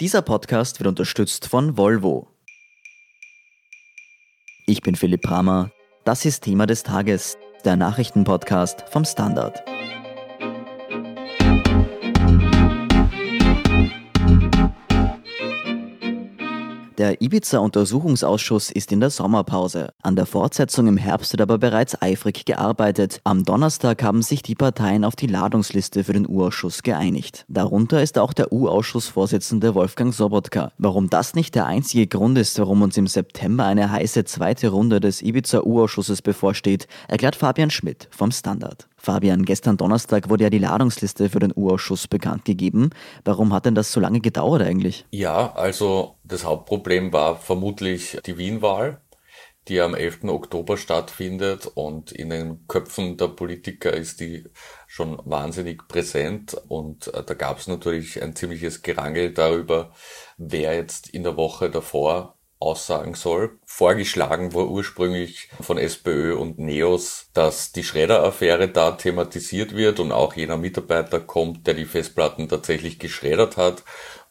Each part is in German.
Dieser Podcast wird unterstützt von Volvo. Ich bin Philipp Bramer. Das ist Thema des Tages, der Nachrichtenpodcast vom Standard. Der Ibiza-Untersuchungsausschuss ist in der Sommerpause. An der Fortsetzung im Herbst wird aber bereits eifrig gearbeitet. Am Donnerstag haben sich die Parteien auf die Ladungsliste für den U-Ausschuss geeinigt. Darunter ist auch der U-Ausschussvorsitzende Wolfgang Sobotka. Warum das nicht der einzige Grund ist, warum uns im September eine heiße zweite Runde des Ibiza-U-Ausschusses bevorsteht, erklärt Fabian Schmidt vom Standard. Fabian, gestern Donnerstag wurde ja die Ladungsliste für den U-Ausschuss bekannt gegeben. Warum hat denn das so lange gedauert eigentlich? Ja, also das Hauptproblem war vermutlich die Wien-Wahl, die am 11. Oktober stattfindet und in den Köpfen der Politiker ist die schon wahnsinnig präsent und äh, da gab es natürlich ein ziemliches Gerangel darüber, wer jetzt in der Woche davor aussagen soll. Vorgeschlagen war ursprünglich von SPÖ und NEOS, dass die Schredder-Affäre da thematisiert wird und auch jener Mitarbeiter kommt, der die Festplatten tatsächlich geschreddert hat.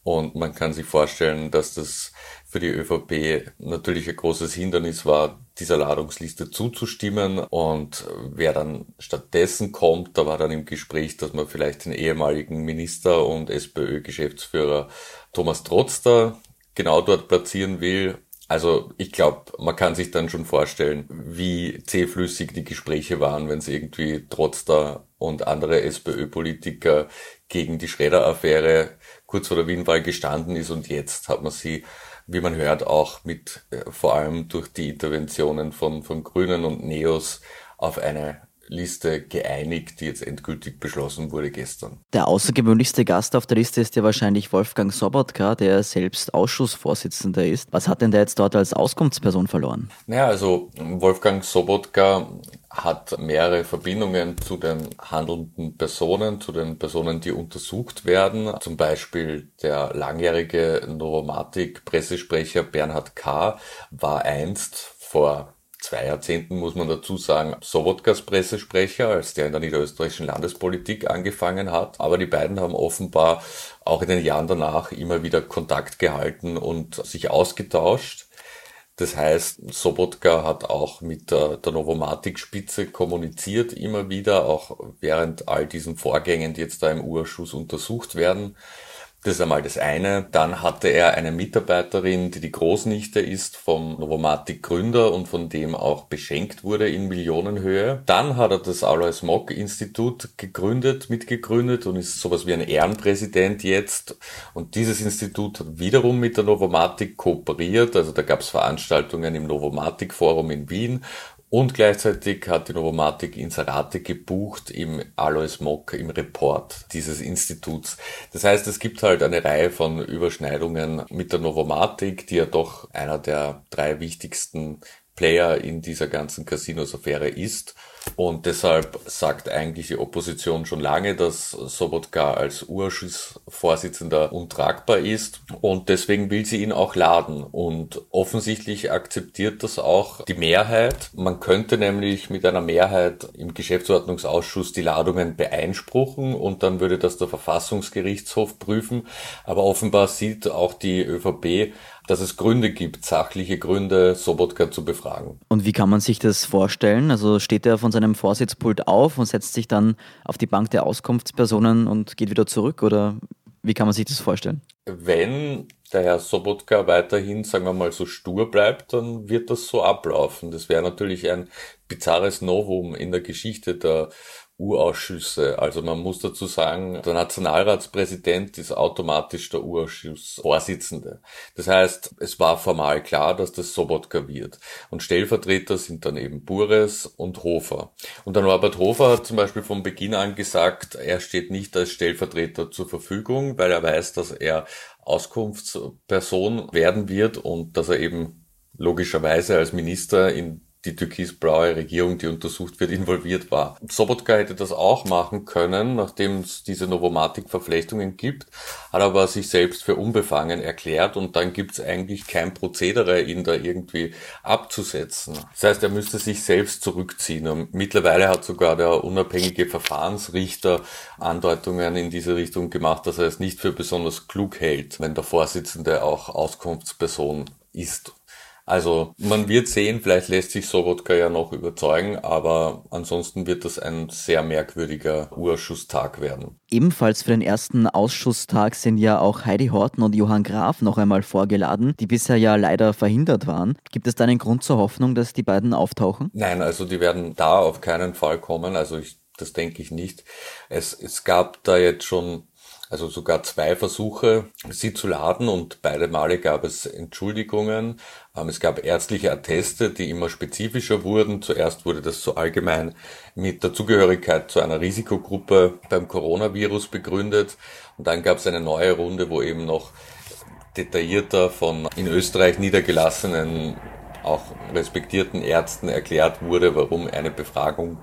Und man kann sich vorstellen, dass das für die ÖVP natürlich ein großes Hindernis war, dieser Ladungsliste zuzustimmen. Und wer dann stattdessen kommt, da war dann im Gespräch, dass man vielleicht den ehemaligen Minister und SPÖ-Geschäftsführer Thomas Trotzter genau dort platzieren will. Also ich glaube, man kann sich dann schon vorstellen, wie zähflüssig die Gespräche waren, wenn es irgendwie trotz der und andere SPÖ-Politiker gegen die Schredder-Affäre kurz vor der Wienwahl gestanden ist. Und jetzt hat man sie, wie man hört, auch mit äh, vor allem durch die Interventionen von, von Grünen und Neos auf eine Liste geeinigt, die jetzt endgültig beschlossen wurde gestern. Der außergewöhnlichste Gast auf der Liste ist ja wahrscheinlich Wolfgang Sobotka, der selbst Ausschussvorsitzender ist. Was hat denn der jetzt dort als Auskunftsperson verloren? Naja, also Wolfgang Sobotka hat mehrere Verbindungen zu den handelnden Personen, zu den Personen, die untersucht werden. Zum Beispiel der langjährige Novomatic-Pressesprecher Bernhard K. war einst vor zwei Jahrzehnten, muss man dazu sagen, Sobotkas Pressesprecher, als der in der niederösterreichischen Landespolitik angefangen hat. Aber die beiden haben offenbar auch in den Jahren danach immer wieder Kontakt gehalten und sich ausgetauscht. Das heißt, Sobotka hat auch mit der, der Novomatic-Spitze kommuniziert, immer wieder, auch während all diesen Vorgängen, die jetzt da im Urschuss untersucht werden. Das ist einmal das eine. Dann hatte er eine Mitarbeiterin, die die Großnichte ist vom Novomatic Gründer und von dem auch beschenkt wurde in Millionenhöhe. Dann hat er das Alois Mock Institut gegründet, mitgegründet und ist sowas wie ein Ehrenpräsident jetzt. Und dieses Institut hat wiederum mit der Novomatic kooperiert. Also da gab es Veranstaltungen im Novomatic Forum in Wien und gleichzeitig hat die Novomatic Inserate gebucht im Alois Mock im Report dieses Instituts. Das heißt, es gibt halt eine Reihe von Überschneidungen mit der Novomatic, die ja doch einer der drei wichtigsten Player in dieser ganzen Casinos-Affäre ist. Und deshalb sagt eigentlich die Opposition schon lange, dass Sobotka als Urschussvorsitzender untragbar ist. Und deswegen will sie ihn auch laden. Und offensichtlich akzeptiert das auch die Mehrheit. Man könnte nämlich mit einer Mehrheit im Geschäftsordnungsausschuss die Ladungen beeinspruchen und dann würde das der Verfassungsgerichtshof prüfen. Aber offenbar sieht auch die ÖVP dass es Gründe gibt, sachliche Gründe, Sobotka zu befragen. Und wie kann man sich das vorstellen? Also steht er von seinem Vorsitzpult auf und setzt sich dann auf die Bank der Auskunftspersonen und geht wieder zurück oder wie kann man sich das vorstellen? Wenn der Herr Sobotka weiterhin, sagen wir mal, so stur bleibt, dann wird das so ablaufen. Das wäre natürlich ein bizarres Novum in der Geschichte der U-Ausschüsse. Also man muss dazu sagen, der Nationalratspräsident ist automatisch der U-Ausschussvorsitzende. Das heißt, es war formal klar, dass das Sobotka wird. Und Stellvertreter sind dann eben Bures und Hofer. Und der Norbert Hofer hat zum Beispiel von Beginn an gesagt, er steht nicht als Stellvertreter zur Verfügung, weil er weiß, dass er Auskunftsperson werden wird und dass er eben logischerweise als Minister in die türkisblaue Regierung, die untersucht wird, involviert war. Sobotka hätte das auch machen können, nachdem es diese Novomatic-Verflechtungen gibt, hat aber sich selbst für unbefangen erklärt und dann gibt es eigentlich kein Prozedere, ihn da irgendwie abzusetzen. Das heißt, er müsste sich selbst zurückziehen. Und mittlerweile hat sogar der unabhängige Verfahrensrichter Andeutungen in diese Richtung gemacht, dass er es nicht für besonders klug hält, wenn der Vorsitzende auch Auskunftsperson ist. Also man wird sehen, vielleicht lässt sich Sobotka ja noch überzeugen, aber ansonsten wird das ein sehr merkwürdiger Urschusstag werden. Ebenfalls für den ersten Ausschusstag sind ja auch Heidi Horten und Johann Graf noch einmal vorgeladen, die bisher ja leider verhindert waren. Gibt es da einen Grund zur Hoffnung, dass die beiden auftauchen? Nein, also die werden da auf keinen Fall kommen. Also ich, das denke ich nicht. Es, es gab da jetzt schon also sogar zwei Versuche, sie zu laden und beide Male gab es Entschuldigungen. Ähm, es gab ärztliche Atteste, die immer spezifischer wurden. Zuerst wurde das so allgemein mit der Zugehörigkeit zu einer Risikogruppe beim Coronavirus begründet. Und dann gab es eine neue Runde, wo eben noch detaillierter von in Österreich niedergelassenen auch respektierten Ärzten erklärt wurde, warum eine Befragung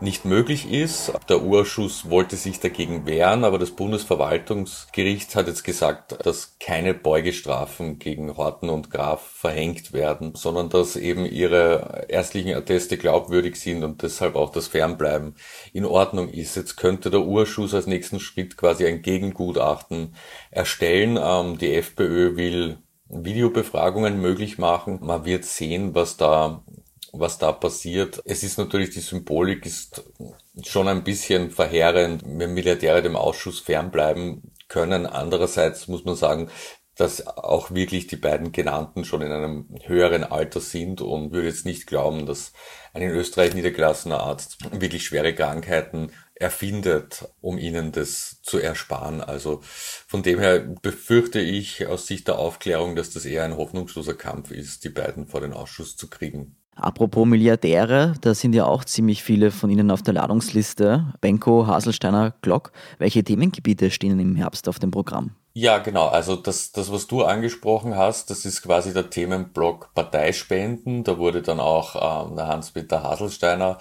nicht möglich ist. Der Urschuss wollte sich dagegen wehren, aber das Bundesverwaltungsgericht hat jetzt gesagt, dass keine Beugestrafen gegen Horten und Graf verhängt werden, sondern dass eben ihre ärztlichen Atteste glaubwürdig sind und deshalb auch das Fernbleiben in Ordnung ist. Jetzt könnte der Urschuss als nächsten Schritt quasi ein Gegengutachten erstellen. Ähm, die FPÖ will Videobefragungen möglich machen. Man wird sehen, was da was da passiert. Es ist natürlich, die Symbolik ist schon ein bisschen verheerend, wenn Milliardäre dem Ausschuss fernbleiben können. Andererseits muss man sagen, dass auch wirklich die beiden genannten schon in einem höheren Alter sind und würde jetzt nicht glauben, dass ein in Österreich niedergelassener Arzt wirklich schwere Krankheiten erfindet, um ihnen das zu ersparen. Also von dem her befürchte ich aus Sicht der Aufklärung, dass das eher ein hoffnungsloser Kampf ist, die beiden vor den Ausschuss zu kriegen. Apropos Milliardäre, da sind ja auch ziemlich viele von Ihnen auf der Ladungsliste. Benko, Haselsteiner, Glock. Welche Themengebiete stehen im Herbst auf dem Programm? Ja, genau. Also das, das, was du angesprochen hast, das ist quasi der Themenblock Parteispenden. Da wurde dann auch ähm, der Hans-Peter Haselsteiner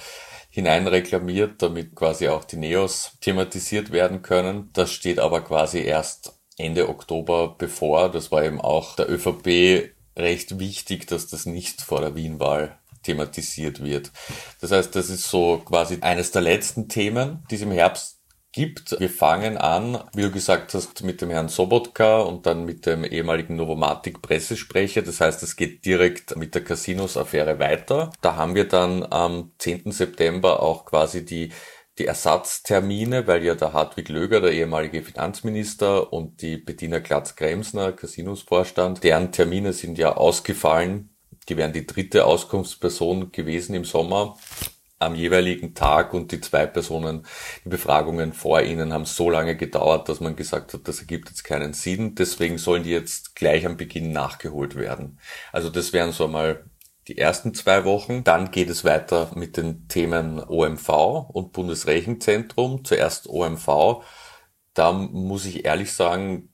hineinreklamiert, damit quasi auch die Neos thematisiert werden können. Das steht aber quasi erst Ende Oktober bevor. Das war eben auch der ÖVP recht wichtig, dass das nicht vor der Wienwahl thematisiert wird. Das heißt, das ist so quasi eines der letzten Themen, die es im Herbst gibt. Wir fangen an, wie du gesagt hast, mit dem Herrn Sobotka und dann mit dem ehemaligen Novomatic-Pressesprecher. Das heißt, es geht direkt mit der Casinos-Affäre weiter. Da haben wir dann am 10. September auch quasi die die Ersatztermine, weil ja der Hartwig Löger, der ehemalige Finanzminister und die Bettina Glatz-Kremsner, Casinos-Vorstand, deren Termine sind ja ausgefallen. Die wären die dritte Auskunftsperson gewesen im Sommer am jeweiligen Tag und die zwei Personen, die Befragungen vor ihnen haben so lange gedauert, dass man gesagt hat, das ergibt jetzt keinen Sinn. Deswegen sollen die jetzt gleich am Beginn nachgeholt werden. Also das wären so einmal die ersten zwei Wochen. Dann geht es weiter mit den Themen OMV und Bundesrechenzentrum. Zuerst OMV. Da muss ich ehrlich sagen,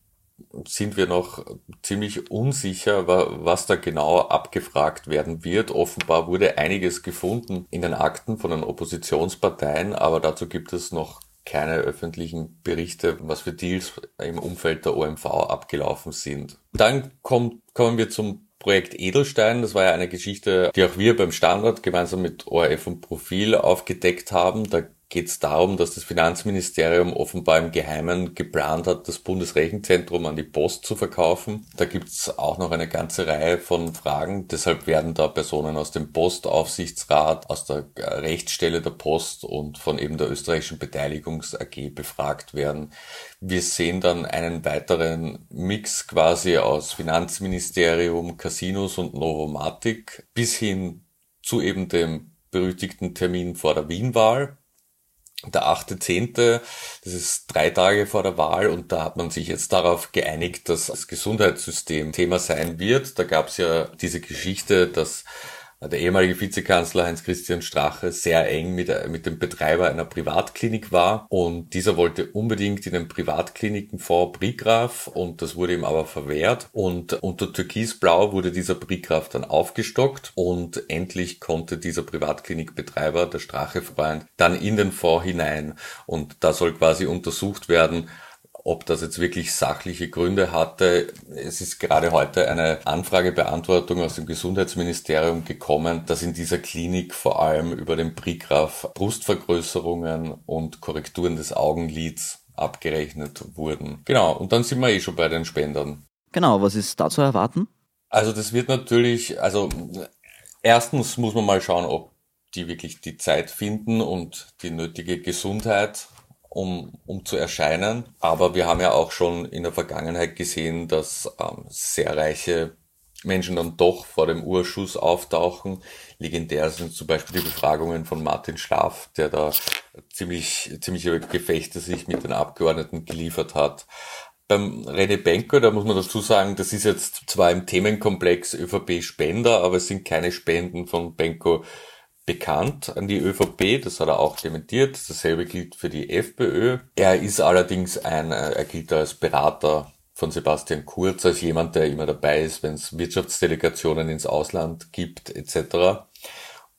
sind wir noch ziemlich unsicher, was da genau abgefragt werden wird. Offenbar wurde einiges gefunden in den Akten von den Oppositionsparteien, aber dazu gibt es noch keine öffentlichen Berichte, was für Deals im Umfeld der OMV abgelaufen sind. Dann kommt, kommen wir zum Projekt Edelstein. Das war ja eine Geschichte, die auch wir beim Standard gemeinsam mit ORF und Profil aufgedeckt haben. Da geht es darum, dass das Finanzministerium offenbar im Geheimen geplant hat, das Bundesrechenzentrum an die Post zu verkaufen. Da gibt es auch noch eine ganze Reihe von Fragen. Deshalb werden da Personen aus dem Postaufsichtsrat, aus der Rechtsstelle der Post und von eben der österreichischen Beteiligungs AG befragt werden. Wir sehen dann einen weiteren Mix quasi aus Finanzministerium, Casinos und Novomatic bis hin zu eben dem berüchtigten Termin vor der Wienwahl der 8.10., das ist drei Tage vor der Wahl und da hat man sich jetzt darauf geeinigt, dass das Gesundheitssystem Thema sein wird. Da gab es ja diese Geschichte, dass der ehemalige Vizekanzler Heinz-Christian Strache sehr eng mit, mit dem Betreiber einer Privatklinik war. Und dieser wollte unbedingt in den Privatklinikenfonds Brigraf und das wurde ihm aber verwehrt. Und unter Türkisblau wurde dieser Brigraf dann aufgestockt. Und endlich konnte dieser Privatklinikbetreiber, der Strache-Freund, dann in den Fonds hinein. Und da soll quasi untersucht werden, ob das jetzt wirklich sachliche Gründe hatte. Es ist gerade heute eine Anfragebeantwortung aus dem Gesundheitsministerium gekommen, dass in dieser Klinik vor allem über den Prigraph Brustvergrößerungen und Korrekturen des Augenlids abgerechnet wurden. Genau, und dann sind wir eh schon bei den Spendern. Genau, was ist da zu erwarten? Also das wird natürlich, also erstens muss man mal schauen, ob die wirklich die Zeit finden und die nötige Gesundheit um, um zu erscheinen. Aber wir haben ja auch schon in der Vergangenheit gesehen, dass ähm, sehr reiche Menschen dann doch vor dem Urschuss auftauchen. Legendär sind zum Beispiel die Befragungen von Martin Schlaf, der da ziemlich, ziemliche Gefechte sich mit den Abgeordneten geliefert hat. Beim René Benko, da muss man dazu sagen, das ist jetzt zwar im Themenkomplex ÖVP Spender, aber es sind keine Spenden von Benko bekannt an die ÖVP, das hat er auch dementiert. Dasselbe gilt für die FPÖ. Er ist allerdings ein, äh, er gilt als Berater von Sebastian Kurz, als jemand, der immer dabei ist, wenn es Wirtschaftsdelegationen ins Ausland gibt, etc.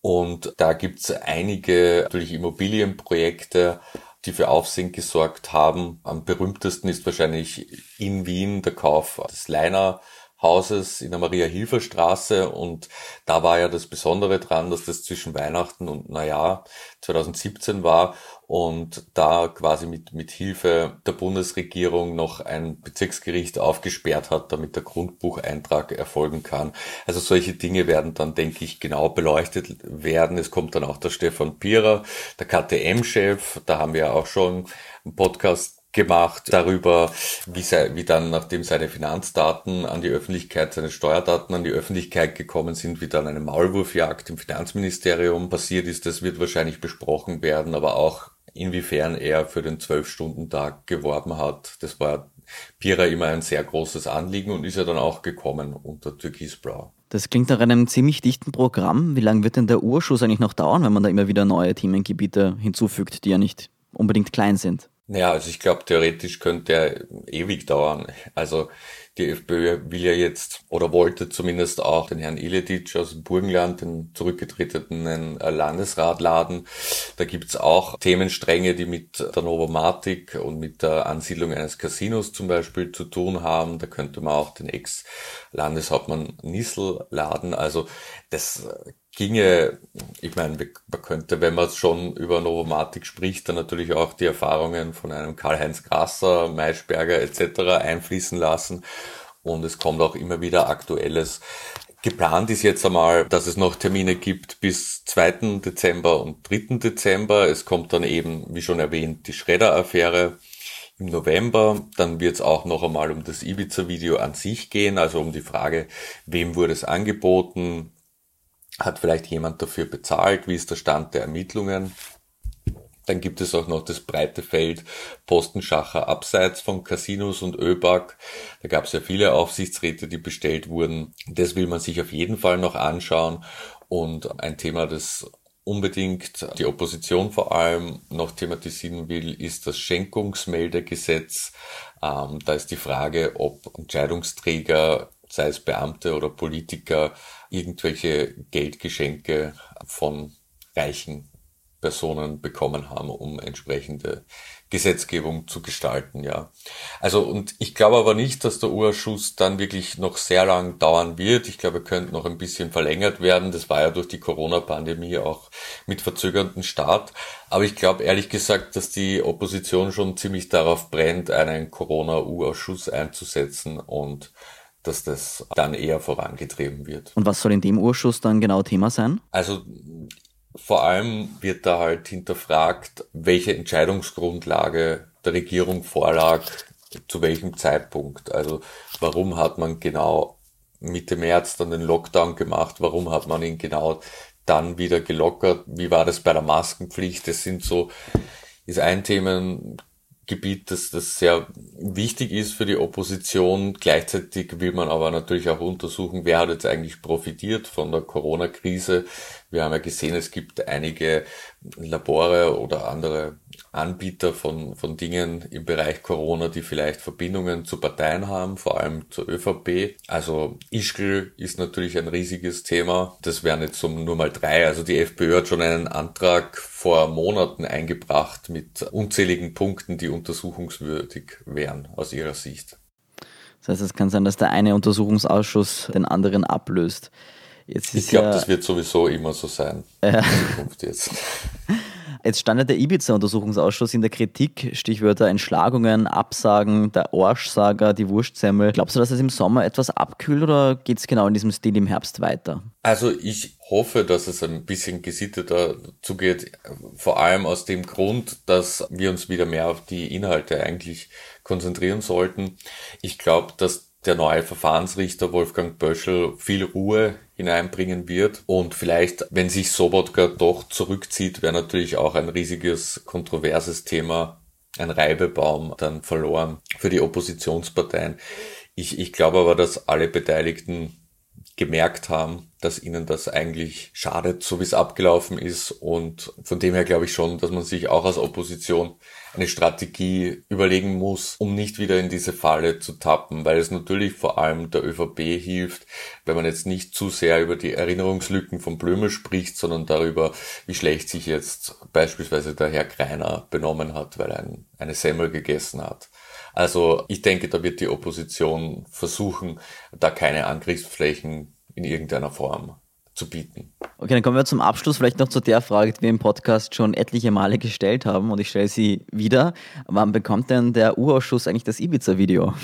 Und da gibt es einige natürlich Immobilienprojekte, die für Aufsehen gesorgt haben. Am berühmtesten ist wahrscheinlich in Wien der Kauf des Leiner Hauses in der Maria-Hilfer-Straße und da war ja das Besondere dran, dass das zwischen Weihnachten und Neujahr 2017 war und da quasi mit, mit Hilfe der Bundesregierung noch ein Bezirksgericht aufgesperrt hat, damit der Grundbucheintrag erfolgen kann. Also solche Dinge werden dann, denke ich, genau beleuchtet werden. Es kommt dann auch der Stefan Pierer, der KTM-Chef, da haben wir auch schon einen Podcast gemacht darüber, wie, sei, wie dann, nachdem seine Finanzdaten an die Öffentlichkeit, seine Steuerdaten an die Öffentlichkeit gekommen sind, wie dann eine Maulwurfjagd im Finanzministerium passiert ist. Das wird wahrscheinlich besprochen werden, aber auch inwiefern er für den Zwölf-Stunden-Tag geworben hat. Das war Pira immer ein sehr großes Anliegen und ist ja dann auch gekommen unter Türkisblau. Das klingt nach einem ziemlich dichten Programm. Wie lange wird denn der Urschuss eigentlich noch dauern, wenn man da immer wieder neue Themengebiete hinzufügt, die ja nicht unbedingt klein sind? Ja, also ich glaube, theoretisch könnte er ewig dauern. Also die FPÖ will ja jetzt oder wollte zumindest auch den Herrn Iledic aus Burgenland, den zurückgetretenen Landesrat laden. Da gibt's auch Themenstränge, die mit der Novomatic und mit der Ansiedlung eines Casinos zum Beispiel zu tun haben. Da könnte man auch den Ex-Landeshauptmann Nissel laden. Also das ginge, ich meine, man könnte, wenn man schon über Novomatic spricht, dann natürlich auch die Erfahrungen von einem Karl-Heinz Grasser, Maischberger etc. einfließen lassen. Und es kommt auch immer wieder Aktuelles. Geplant ist jetzt einmal, dass es noch Termine gibt bis 2. Dezember und 3. Dezember. Es kommt dann eben, wie schon erwähnt, die Schredder-Affäre im November. Dann wird es auch noch einmal um das Ibiza-Video an sich gehen, also um die Frage, wem wurde es angeboten, hat vielleicht jemand dafür bezahlt? Wie ist der Stand der Ermittlungen? Dann gibt es auch noch das breite Feld Postenschacher abseits von Casinos und ÖBAG. Da gab es ja viele Aufsichtsräte, die bestellt wurden. Das will man sich auf jeden Fall noch anschauen. Und ein Thema, das unbedingt die Opposition vor allem noch thematisieren will, ist das Schenkungsmeldegesetz. Ähm, da ist die Frage, ob Entscheidungsträger, sei es Beamte oder Politiker, irgendwelche Geldgeschenke von reichen Personen bekommen haben, um entsprechende Gesetzgebung zu gestalten, ja. Also, und ich glaube aber nicht, dass der Urschuss dann wirklich noch sehr lang dauern wird. Ich glaube, er könnte noch ein bisschen verlängert werden. Das war ja durch die Corona-Pandemie auch mit verzögernden Start. Aber ich glaube ehrlich gesagt, dass die Opposition schon ziemlich darauf brennt, einen Corona-U-Ausschuss einzusetzen und dass das dann eher vorangetrieben wird. Und was soll in dem Urschuss dann genau Thema sein? Also vor allem wird da halt hinterfragt, welche Entscheidungsgrundlage der Regierung vorlag, zu welchem Zeitpunkt. Also warum hat man genau Mitte März dann den Lockdown gemacht? Warum hat man ihn genau dann wieder gelockert? Wie war das bei der Maskenpflicht? Das sind so, ist ein Thema, Gebiet, das, das sehr wichtig ist für die Opposition. Gleichzeitig will man aber natürlich auch untersuchen, wer hat jetzt eigentlich profitiert von der Corona-Krise. Wir haben ja gesehen, es gibt einige Labore oder andere Anbieter von, von Dingen im Bereich Corona, die vielleicht Verbindungen zu Parteien haben, vor allem zur ÖVP. Also Ischgl ist natürlich ein riesiges Thema. Das wären jetzt so nur mal drei. Also die FPÖ hat schon einen Antrag vor Monaten eingebracht mit unzähligen Punkten, die untersuchungswürdig wären aus ihrer Sicht. Das heißt, es kann sein, dass der eine Untersuchungsausschuss den anderen ablöst. ich glaube, ja, das wird sowieso immer so sein. Äh, in Zukunft jetzt. Jetzt stand der Ibiza-Untersuchungsausschuss in der Kritik, Stichwörter Entschlagungen, Absagen, der Orschsager, die Wurstsemmel. Glaubst du, dass es im Sommer etwas abkühlt oder geht es genau in diesem Stil im Herbst weiter? Also ich hoffe, dass es ein bisschen gesitteter zugeht, vor allem aus dem Grund, dass wir uns wieder mehr auf die Inhalte eigentlich konzentrieren sollten. Ich glaube, dass der neue Verfahrensrichter Wolfgang Böschel viel Ruhe hineinbringen wird. Und vielleicht, wenn sich Sobotka doch zurückzieht, wäre natürlich auch ein riesiges, kontroverses Thema, ein Reibebaum dann verloren für die Oppositionsparteien. Ich, ich glaube aber, dass alle Beteiligten gemerkt haben, dass ihnen das eigentlich schadet, so wie es abgelaufen ist. Und von dem her glaube ich schon, dass man sich auch als Opposition eine Strategie überlegen muss, um nicht wieder in diese Falle zu tappen, weil es natürlich vor allem der ÖVP hilft, wenn man jetzt nicht zu sehr über die Erinnerungslücken von Blömel spricht, sondern darüber, wie schlecht sich jetzt beispielsweise der Herr Greiner benommen hat, weil er ein, eine Semmel gegessen hat. Also ich denke, da wird die Opposition versuchen, da keine Angriffsflächen in irgendeiner Form zu bieten. Okay, dann kommen wir zum Abschluss vielleicht noch zu der Frage, die wir im Podcast schon etliche Male gestellt haben und ich stelle sie wieder. Wann bekommt denn der U-Ausschuss eigentlich das Ibiza-Video?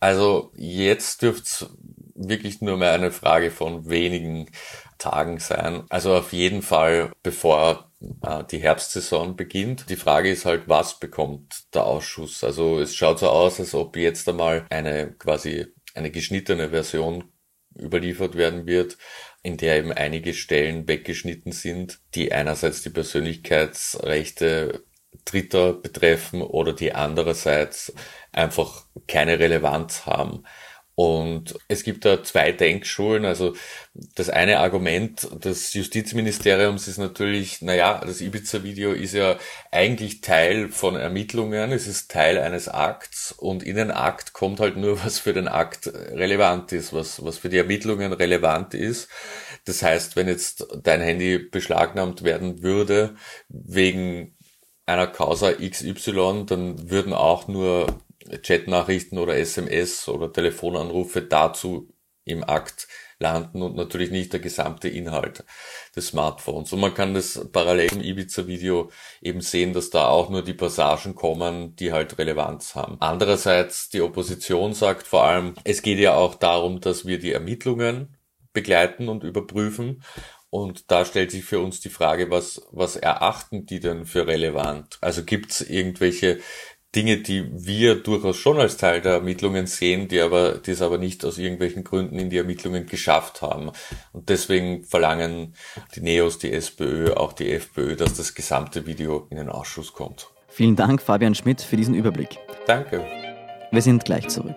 Also jetzt dürfte es wirklich nur mehr eine Frage von wenigen Tagen sein. Also auf jeden Fall, bevor äh, die Herbstsaison beginnt. Die Frage ist halt, was bekommt der Ausschuss? Also es schaut so aus, als ob jetzt einmal eine quasi eine geschnittene Version überliefert werden wird, in der eben einige Stellen weggeschnitten sind, die einerseits die Persönlichkeitsrechte Dritter betreffen oder die andererseits einfach keine Relevanz haben. Und es gibt da zwei Denkschulen. Also das eine Argument des Justizministeriums ist natürlich, naja, das Ibiza-Video ist ja eigentlich Teil von Ermittlungen, es ist Teil eines Akts und in den Akt kommt halt nur, was für den Akt relevant ist, was, was für die Ermittlungen relevant ist. Das heißt, wenn jetzt dein Handy beschlagnahmt werden würde wegen einer Causa XY, dann würden auch nur Chatnachrichten oder SMS oder Telefonanrufe dazu im Akt landen und natürlich nicht der gesamte Inhalt des Smartphones. Und man kann das parallel im Ibiza-Video eben sehen, dass da auch nur die Passagen kommen, die halt Relevanz haben. Andererseits, die Opposition sagt vor allem, es geht ja auch darum, dass wir die Ermittlungen begleiten und überprüfen. Und da stellt sich für uns die Frage, was, was erachten die denn für relevant? Also gibt es irgendwelche Dinge, die wir durchaus schon als Teil der Ermittlungen sehen, die aber, die es aber nicht aus irgendwelchen Gründen in die Ermittlungen geschafft haben. Und deswegen verlangen die Neos, die SPÖ, auch die FPÖ, dass das gesamte Video in den Ausschuss kommt. Vielen Dank, Fabian Schmidt, für diesen Überblick. Danke. Wir sind gleich zurück.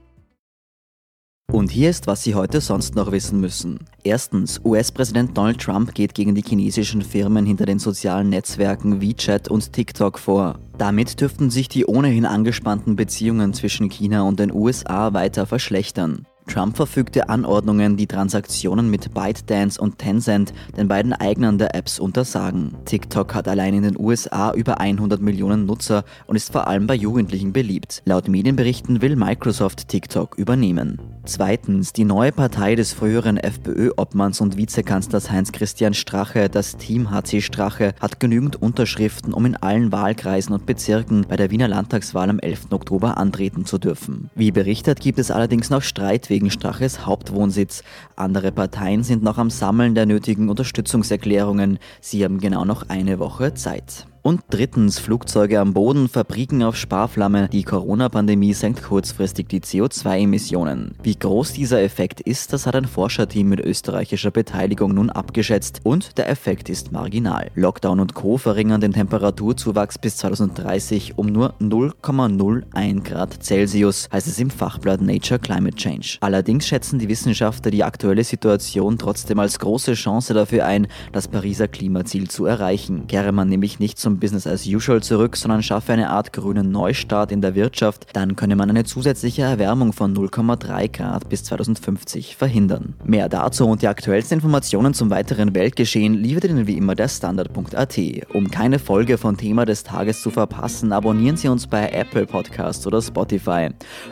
Und hier ist, was Sie heute sonst noch wissen müssen. Erstens, US-Präsident Donald Trump geht gegen die chinesischen Firmen hinter den sozialen Netzwerken WeChat und TikTok vor. Damit dürften sich die ohnehin angespannten Beziehungen zwischen China und den USA weiter verschlechtern. Trump verfügte Anordnungen, die Transaktionen mit ByteDance und Tencent, den beiden Eignern der Apps, untersagen. TikTok hat allein in den USA über 100 Millionen Nutzer und ist vor allem bei Jugendlichen beliebt. Laut Medienberichten will Microsoft TikTok übernehmen. Zweitens, die neue Partei des früheren FPÖ-Obmanns und Vizekanzlers Heinz-Christian Strache, das Team HC Strache, hat genügend Unterschriften, um in allen Wahlkreisen und Bezirken bei der Wiener Landtagswahl am 11. Oktober antreten zu dürfen. Wie berichtet, gibt es allerdings noch Streit wegen Straches Hauptwohnsitz. Andere Parteien sind noch am Sammeln der nötigen Unterstützungserklärungen. Sie haben genau noch eine Woche Zeit. Und drittens, Flugzeuge am Boden, Fabriken auf Sparflamme. Die Corona-Pandemie senkt kurzfristig die CO2-Emissionen. Wie groß dieser Effekt ist, das hat ein Forscherteam mit österreichischer Beteiligung nun abgeschätzt und der Effekt ist marginal. Lockdown und Co. verringern den Temperaturzuwachs bis 2030 um nur 0,01 Grad Celsius, heißt es im Fachblatt Nature Climate Change. Allerdings schätzen die Wissenschaftler die aktuelle Situation trotzdem als große Chance dafür ein, das Pariser Klimaziel zu erreichen. Kehre man nämlich nicht zum zum Business as usual zurück, sondern schaffe eine Art grünen Neustart in der Wirtschaft, dann könne man eine zusätzliche Erwärmung von 0,3 Grad bis 2050 verhindern. Mehr dazu und die aktuellsten Informationen zum weiteren Weltgeschehen liefert Ihnen wie immer der Standard.at. Um keine Folge von Thema des Tages zu verpassen, abonnieren Sie uns bei Apple Podcasts oder Spotify.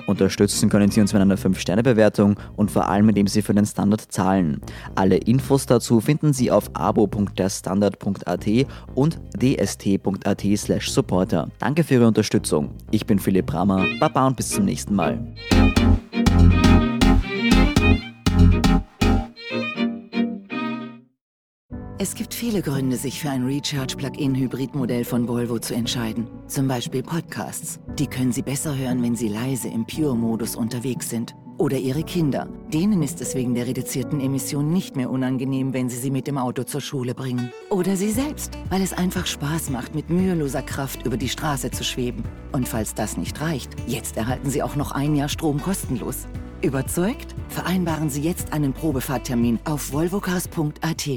Unterstützen können Sie uns mit einer 5-Sterne-Bewertung und vor allem, indem Sie für den Standard zahlen. Alle Infos dazu finden Sie auf abo.derstandard.at und dst ft.at slash supporter. Danke für Ihre Unterstützung. Ich bin Philipp Bramer. Baba und bis zum nächsten Mal. Es gibt viele Gründe, sich für ein Recharge-Plug-in-Hybrid-Modell von Volvo zu entscheiden. Zum Beispiel Podcasts. Die können Sie besser hören, wenn Sie leise im Pure-Modus unterwegs sind. Oder Ihre Kinder. Denen ist es wegen der reduzierten Emissionen nicht mehr unangenehm, wenn Sie sie mit dem Auto zur Schule bringen. Oder Sie selbst, weil es einfach Spaß macht, mit müheloser Kraft über die Straße zu schweben. Und falls das nicht reicht, jetzt erhalten Sie auch noch ein Jahr Strom kostenlos. Überzeugt? Vereinbaren Sie jetzt einen Probefahrttermin auf volvocars.at.